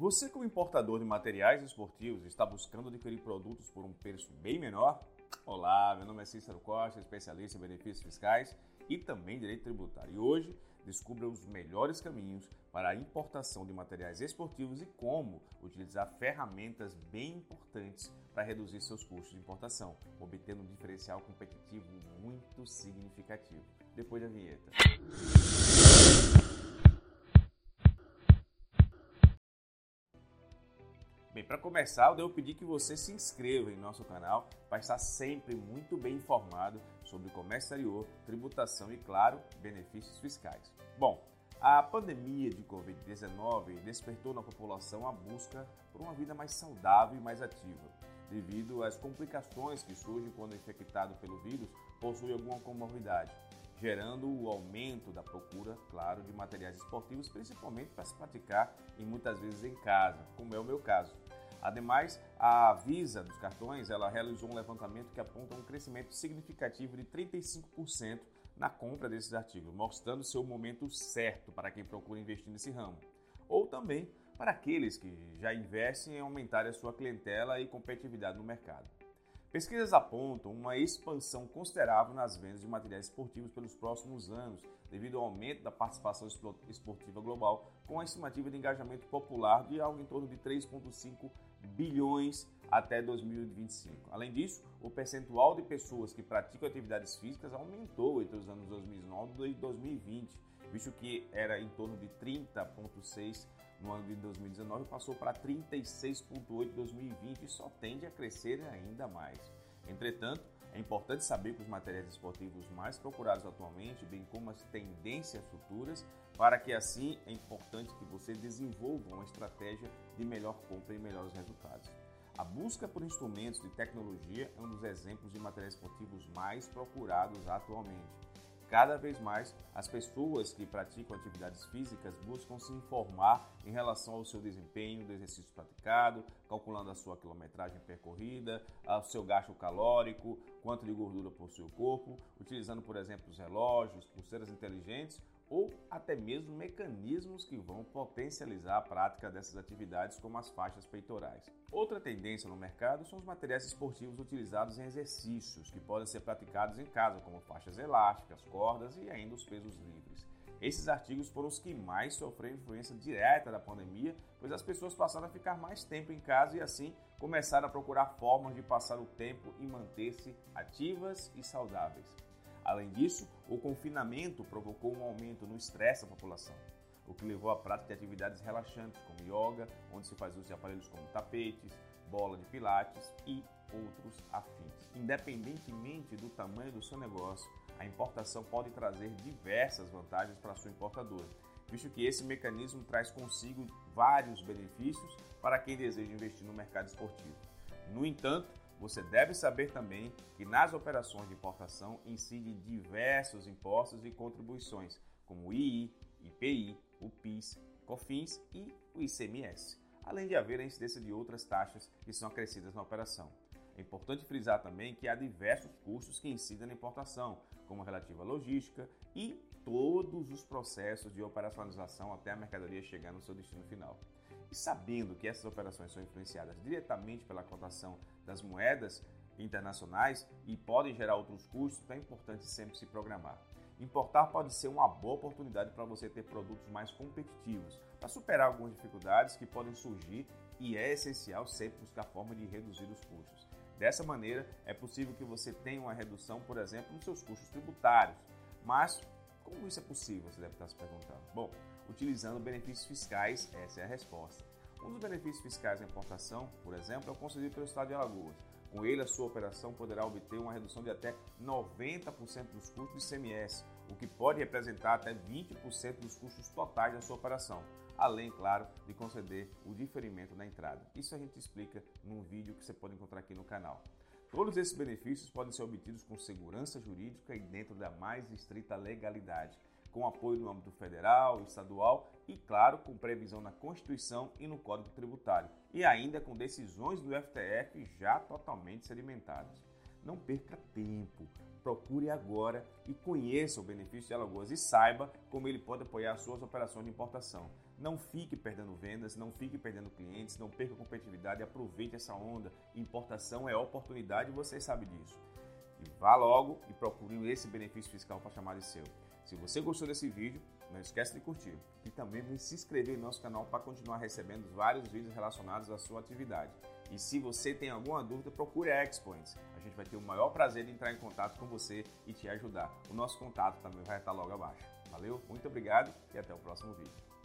Você, como importador de materiais esportivos, está buscando adquirir produtos por um preço bem menor? Olá, meu nome é Cícero Costa, especialista em benefícios fiscais e também direito tributário. E hoje descubra os melhores caminhos para a importação de materiais esportivos e como utilizar ferramentas bem importantes para reduzir seus custos de importação, obtendo um diferencial competitivo muito significativo. Depois da vinheta. Bem, para começar, eu devo pedir que você se inscreva em nosso canal para estar sempre muito bem informado sobre comércio exterior, tributação e, claro, benefícios fiscais. Bom, a pandemia de Covid-19 despertou na população a busca por uma vida mais saudável e mais ativa, devido às complicações que surgem quando infectado pelo vírus possui alguma comorbidade, gerando o aumento da procura, claro, de materiais esportivos, principalmente para se praticar e muitas vezes em casa, como é o meu caso. Ademais, a Visa dos cartões ela realizou um levantamento que aponta um crescimento significativo de 35% na compra desses artigos, mostrando ser o momento certo para quem procura investir nesse ramo. Ou também para aqueles que já investem em aumentar a sua clientela e competitividade no mercado. Pesquisas apontam uma expansão considerável nas vendas de materiais esportivos pelos próximos anos, devido ao aumento da participação esportiva global, com a estimativa de engajamento popular de algo em torno de 3,5 bilhões até 2025. Além disso, o percentual de pessoas que praticam atividades físicas aumentou entre os anos 2009 e 2020, visto que era em torno de 30,6 no ano de 2019 passou para 36,8 em 2020 e só tende a crescer ainda mais. Entretanto, é importante saber que os materiais esportivos mais procurados atualmente, bem como as tendências futuras, para que assim é importante que você desenvolva uma estratégia de melhor compra e melhores resultados. A busca por instrumentos de tecnologia é um dos exemplos de materiais esportivos mais procurados atualmente. Cada vez mais, as pessoas que praticam atividades físicas buscam se informar em relação ao seu desempenho do exercício praticado, calculando a sua quilometragem percorrida, o seu gasto calórico, quanto de gordura possui o corpo, utilizando, por exemplo, os relógios, pulseiras inteligentes ou até mesmo mecanismos que vão potencializar a prática dessas atividades, como as faixas peitorais. Outra tendência no mercado são os materiais esportivos utilizados em exercícios, que podem ser praticados em casa, como faixas elásticas, cordas e ainda os pesos livres. Esses artigos foram os que mais sofreram influência direta da pandemia, pois as pessoas passaram a ficar mais tempo em casa e assim começaram a procurar formas de passar o tempo e manter-se ativas e saudáveis. Além disso, o confinamento provocou um aumento no estresse da população, o que levou à prática de atividades relaxantes como yoga, onde se faz uso de aparelhos como tapetes, bola de pilates e outros afins. Independentemente do tamanho do seu negócio, a importação pode trazer diversas vantagens para a sua importadora, visto que esse mecanismo traz consigo vários benefícios para quem deseja investir no mercado esportivo. No entanto, você deve saber também que nas operações de importação incidem diversos impostos e contribuições, como o II, IPI, o PIS, COFINS e o ICMS, além de haver a incidência de outras taxas que são acrescidas na operação. É importante frisar também que há diversos custos que incidem na importação, como relativa à logística e todos os processos de operacionalização até a mercadoria chegar no seu destino final. E sabendo que essas operações são influenciadas diretamente pela cotação das moedas internacionais e podem gerar outros custos, então é importante sempre se programar. Importar pode ser uma boa oportunidade para você ter produtos mais competitivos, para superar algumas dificuldades que podem surgir e é essencial sempre buscar forma de reduzir os custos. Dessa maneira, é possível que você tenha uma redução, por exemplo, nos seus custos tributários. Mas como isso é possível? Você deve estar se perguntando. Bom, utilizando benefícios fiscais, essa é a resposta. Um dos benefícios fiscais da importação, por exemplo, é o concedido pelo Estado de Alagoas. Com ele, a sua operação poderá obter uma redução de até 90% dos custos de ICMS, o que pode representar até 20% dos custos totais da sua operação, além, claro, de conceder o diferimento da entrada. Isso a gente explica num vídeo que você pode encontrar aqui no canal. Todos esses benefícios podem ser obtidos com segurança jurídica e dentro da mais estrita legalidade com apoio no âmbito federal, estadual e, claro, com previsão na Constituição e no Código Tributário, e ainda com decisões do FTF já totalmente sedimentadas. Não perca tempo, procure agora e conheça o benefício de Alagoas e saiba como ele pode apoiar suas operações de importação. não fique perdendo vendas, não fique perdendo clientes, não perca competitividade, aproveite essa onda. Importação é oportunidade, você sabe disso. E vá logo e procure esse benefício fiscal para chamar de seu. Se você gostou desse vídeo, não esqueça de curtir e também de se inscrever em nosso canal para continuar recebendo vários vídeos relacionados à sua atividade. E se você tem alguma dúvida, procure a Expoints. A gente vai ter o maior prazer de entrar em contato com você e te ajudar. O nosso contato também vai estar logo abaixo. Valeu, muito obrigado e até o próximo vídeo.